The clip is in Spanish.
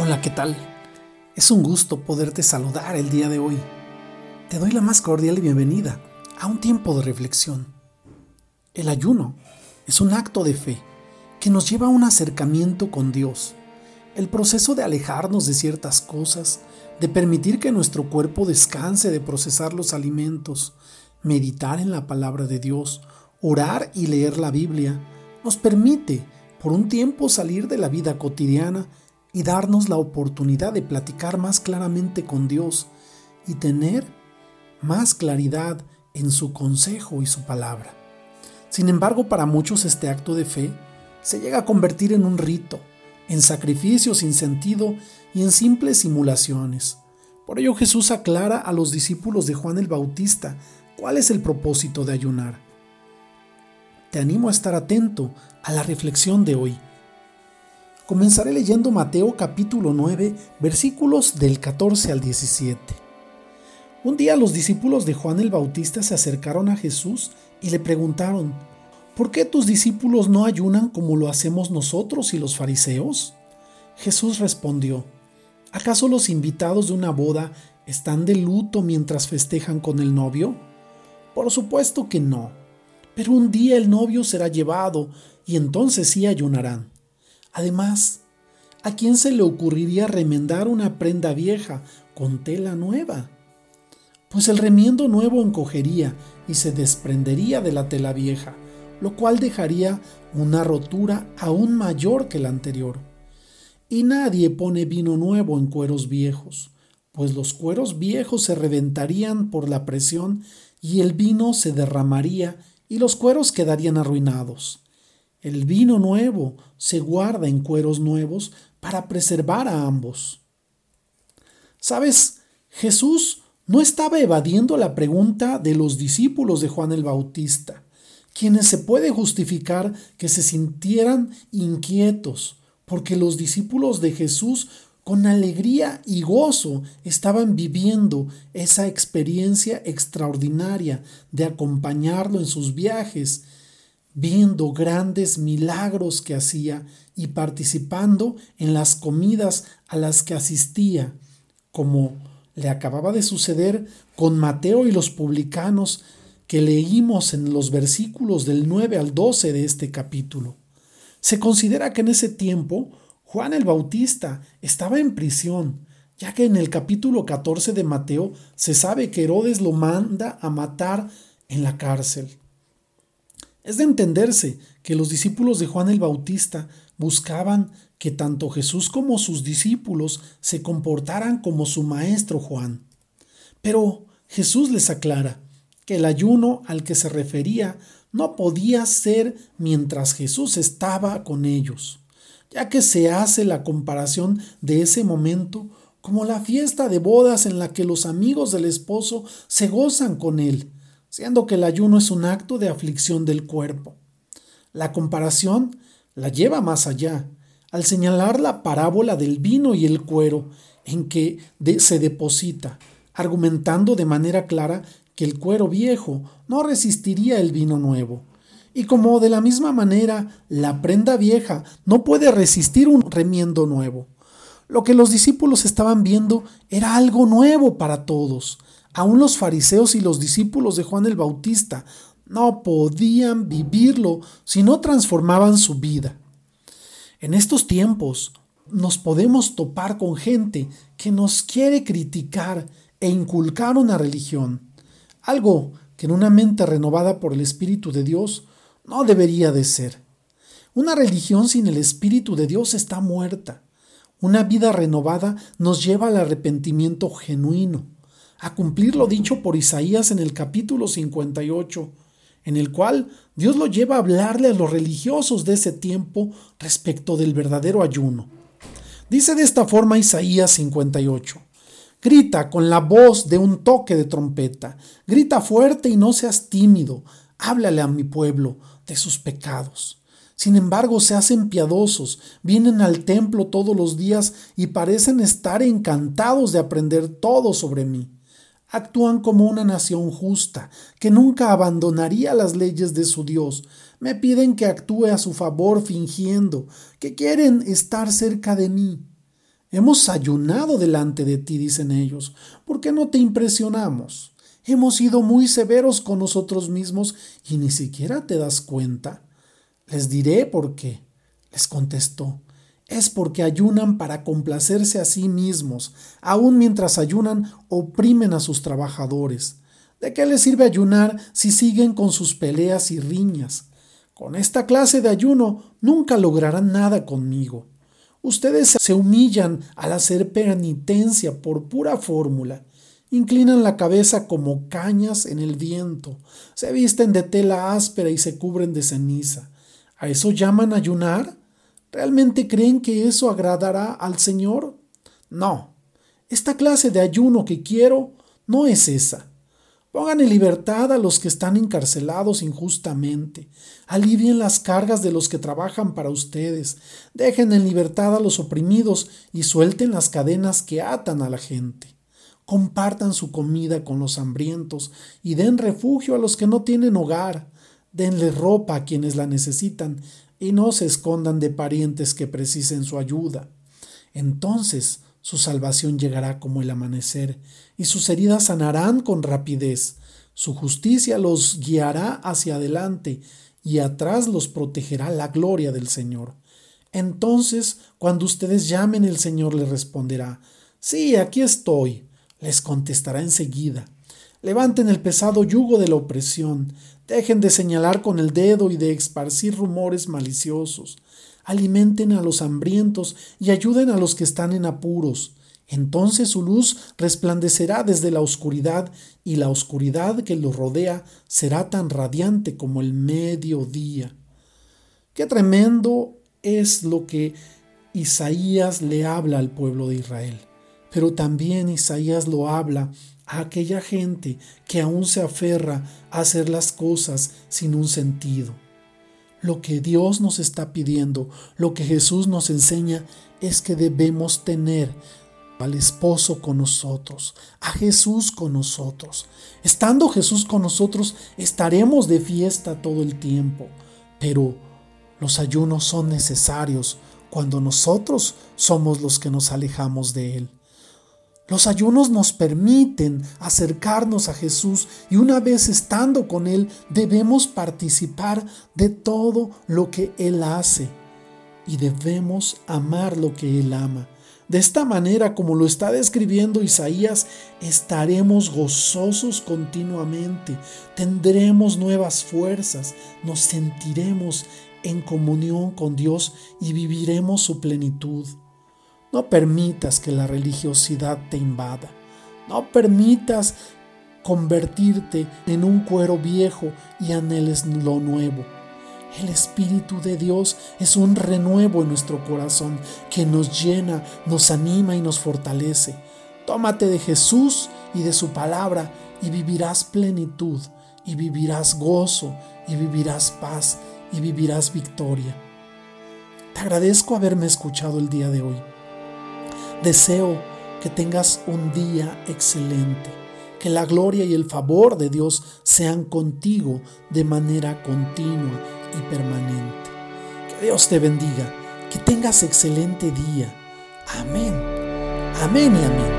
Hola, ¿qué tal? Es un gusto poderte saludar el día de hoy. Te doy la más cordial bienvenida a un tiempo de reflexión. El ayuno es un acto de fe que nos lleva a un acercamiento con Dios. El proceso de alejarnos de ciertas cosas, de permitir que nuestro cuerpo descanse de procesar los alimentos, meditar en la palabra de Dios, orar y leer la Biblia, nos permite por un tiempo salir de la vida cotidiana y darnos la oportunidad de platicar más claramente con Dios y tener más claridad en su consejo y su palabra. Sin embargo, para muchos este acto de fe se llega a convertir en un rito, en sacrificio sin sentido y en simples simulaciones. Por ello Jesús aclara a los discípulos de Juan el Bautista cuál es el propósito de ayunar. Te animo a estar atento a la reflexión de hoy Comenzaré leyendo Mateo capítulo 9, versículos del 14 al 17. Un día los discípulos de Juan el Bautista se acercaron a Jesús y le preguntaron, ¿por qué tus discípulos no ayunan como lo hacemos nosotros y los fariseos? Jesús respondió, ¿acaso los invitados de una boda están de luto mientras festejan con el novio? Por supuesto que no, pero un día el novio será llevado y entonces sí ayunarán. Además, ¿a quién se le ocurriría remendar una prenda vieja con tela nueva? Pues el remiendo nuevo encogería y se desprendería de la tela vieja, lo cual dejaría una rotura aún mayor que la anterior. Y nadie pone vino nuevo en cueros viejos, pues los cueros viejos se reventarían por la presión y el vino se derramaría y los cueros quedarían arruinados. El vino nuevo se guarda en cueros nuevos para preservar a ambos. ¿Sabes? Jesús no estaba evadiendo la pregunta de los discípulos de Juan el Bautista, quienes se puede justificar que se sintieran inquietos, porque los discípulos de Jesús con alegría y gozo estaban viviendo esa experiencia extraordinaria de acompañarlo en sus viajes viendo grandes milagros que hacía y participando en las comidas a las que asistía, como le acababa de suceder con Mateo y los publicanos que leímos en los versículos del 9 al 12 de este capítulo. Se considera que en ese tiempo Juan el Bautista estaba en prisión, ya que en el capítulo 14 de Mateo se sabe que Herodes lo manda a matar en la cárcel. Es de entenderse que los discípulos de Juan el Bautista buscaban que tanto Jesús como sus discípulos se comportaran como su maestro Juan. Pero Jesús les aclara que el ayuno al que se refería no podía ser mientras Jesús estaba con ellos, ya que se hace la comparación de ese momento como la fiesta de bodas en la que los amigos del esposo se gozan con él siendo que el ayuno es un acto de aflicción del cuerpo. La comparación la lleva más allá, al señalar la parábola del vino y el cuero en que se deposita, argumentando de manera clara que el cuero viejo no resistiría el vino nuevo. Y como de la misma manera la prenda vieja no puede resistir un remiendo nuevo. Lo que los discípulos estaban viendo era algo nuevo para todos, Aún los fariseos y los discípulos de Juan el Bautista no podían vivirlo si no transformaban su vida. En estos tiempos nos podemos topar con gente que nos quiere criticar e inculcar una religión, algo que en una mente renovada por el Espíritu de Dios no debería de ser. Una religión sin el Espíritu de Dios está muerta. Una vida renovada nos lleva al arrepentimiento genuino a cumplir lo dicho por Isaías en el capítulo 58, en el cual Dios lo lleva a hablarle a los religiosos de ese tiempo respecto del verdadero ayuno. Dice de esta forma Isaías 58. Grita con la voz de un toque de trompeta, grita fuerte y no seas tímido, háblale a mi pueblo de sus pecados. Sin embargo, se hacen piadosos, vienen al templo todos los días y parecen estar encantados de aprender todo sobre mí actúan como una nación justa, que nunca abandonaría las leyes de su Dios. Me piden que actúe a su favor fingiendo, que quieren estar cerca de mí. Hemos ayunado delante de ti, dicen ellos. ¿Por qué no te impresionamos? Hemos sido muy severos con nosotros mismos y ni siquiera te das cuenta. Les diré por qué. Les contestó. Es porque ayunan para complacerse a sí mismos. Aun mientras ayunan, oprimen a sus trabajadores. ¿De qué les sirve ayunar si siguen con sus peleas y riñas? Con esta clase de ayuno nunca lograrán nada conmigo. Ustedes se humillan al hacer penitencia por pura fórmula. Inclinan la cabeza como cañas en el viento, se visten de tela áspera y se cubren de ceniza. ¿A eso llaman ayunar? ¿Realmente creen que eso agradará al Señor? No. Esta clase de ayuno que quiero no es esa. Pongan en libertad a los que están encarcelados injustamente. Alivien las cargas de los que trabajan para ustedes. Dejen en libertad a los oprimidos y suelten las cadenas que atan a la gente. Compartan su comida con los hambrientos y den refugio a los que no tienen hogar. Denle ropa a quienes la necesitan y no se escondan de parientes que precisen su ayuda. Entonces su salvación llegará como el amanecer, y sus heridas sanarán con rapidez. Su justicia los guiará hacia adelante, y atrás los protegerá la gloria del Señor. Entonces, cuando ustedes llamen, el Señor les responderá, Sí, aquí estoy. Les contestará enseguida. Levanten el pesado yugo de la opresión, dejen de señalar con el dedo y de esparcir rumores maliciosos alimenten a los hambrientos y ayuden a los que están en apuros. Entonces su luz resplandecerá desde la oscuridad y la oscuridad que los rodea será tan radiante como el mediodía. Qué tremendo es lo que Isaías le habla al pueblo de Israel. Pero también Isaías lo habla a aquella gente que aún se aferra a hacer las cosas sin un sentido. Lo que Dios nos está pidiendo, lo que Jesús nos enseña, es que debemos tener al esposo con nosotros, a Jesús con nosotros. Estando Jesús con nosotros, estaremos de fiesta todo el tiempo, pero los ayunos son necesarios cuando nosotros somos los que nos alejamos de Él. Los ayunos nos permiten acercarnos a Jesús y una vez estando con Él debemos participar de todo lo que Él hace y debemos amar lo que Él ama. De esta manera, como lo está describiendo Isaías, estaremos gozosos continuamente, tendremos nuevas fuerzas, nos sentiremos en comunión con Dios y viviremos su plenitud. No permitas que la religiosidad te invada. No permitas convertirte en un cuero viejo y anheles lo nuevo. El Espíritu de Dios es un renuevo en nuestro corazón que nos llena, nos anima y nos fortalece. Tómate de Jesús y de su palabra y vivirás plenitud y vivirás gozo y vivirás paz y vivirás victoria. Te agradezco haberme escuchado el día de hoy. Deseo que tengas un día excelente, que la gloria y el favor de Dios sean contigo de manera continua y permanente. Que Dios te bendiga, que tengas excelente día. Amén. Amén y amén.